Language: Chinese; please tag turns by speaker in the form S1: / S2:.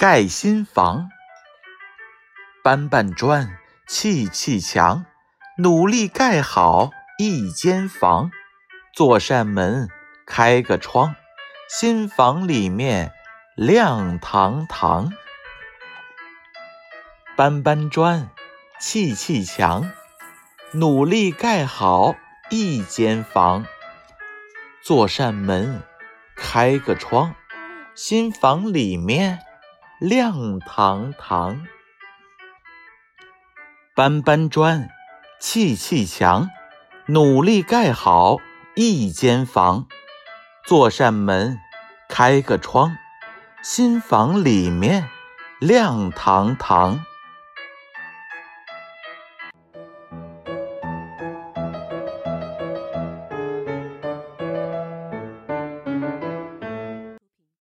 S1: 盖新房。搬搬砖，砌砌墙，努力盖好一间房。做扇门，开个窗，新房里面亮堂堂。搬搬砖，砌砌墙，努力盖好一间房。做扇门，开个窗，新房里面亮堂堂。搬搬砖，砌砌墙，努力盖好一间房。做扇门，开个窗，新房里面亮堂堂。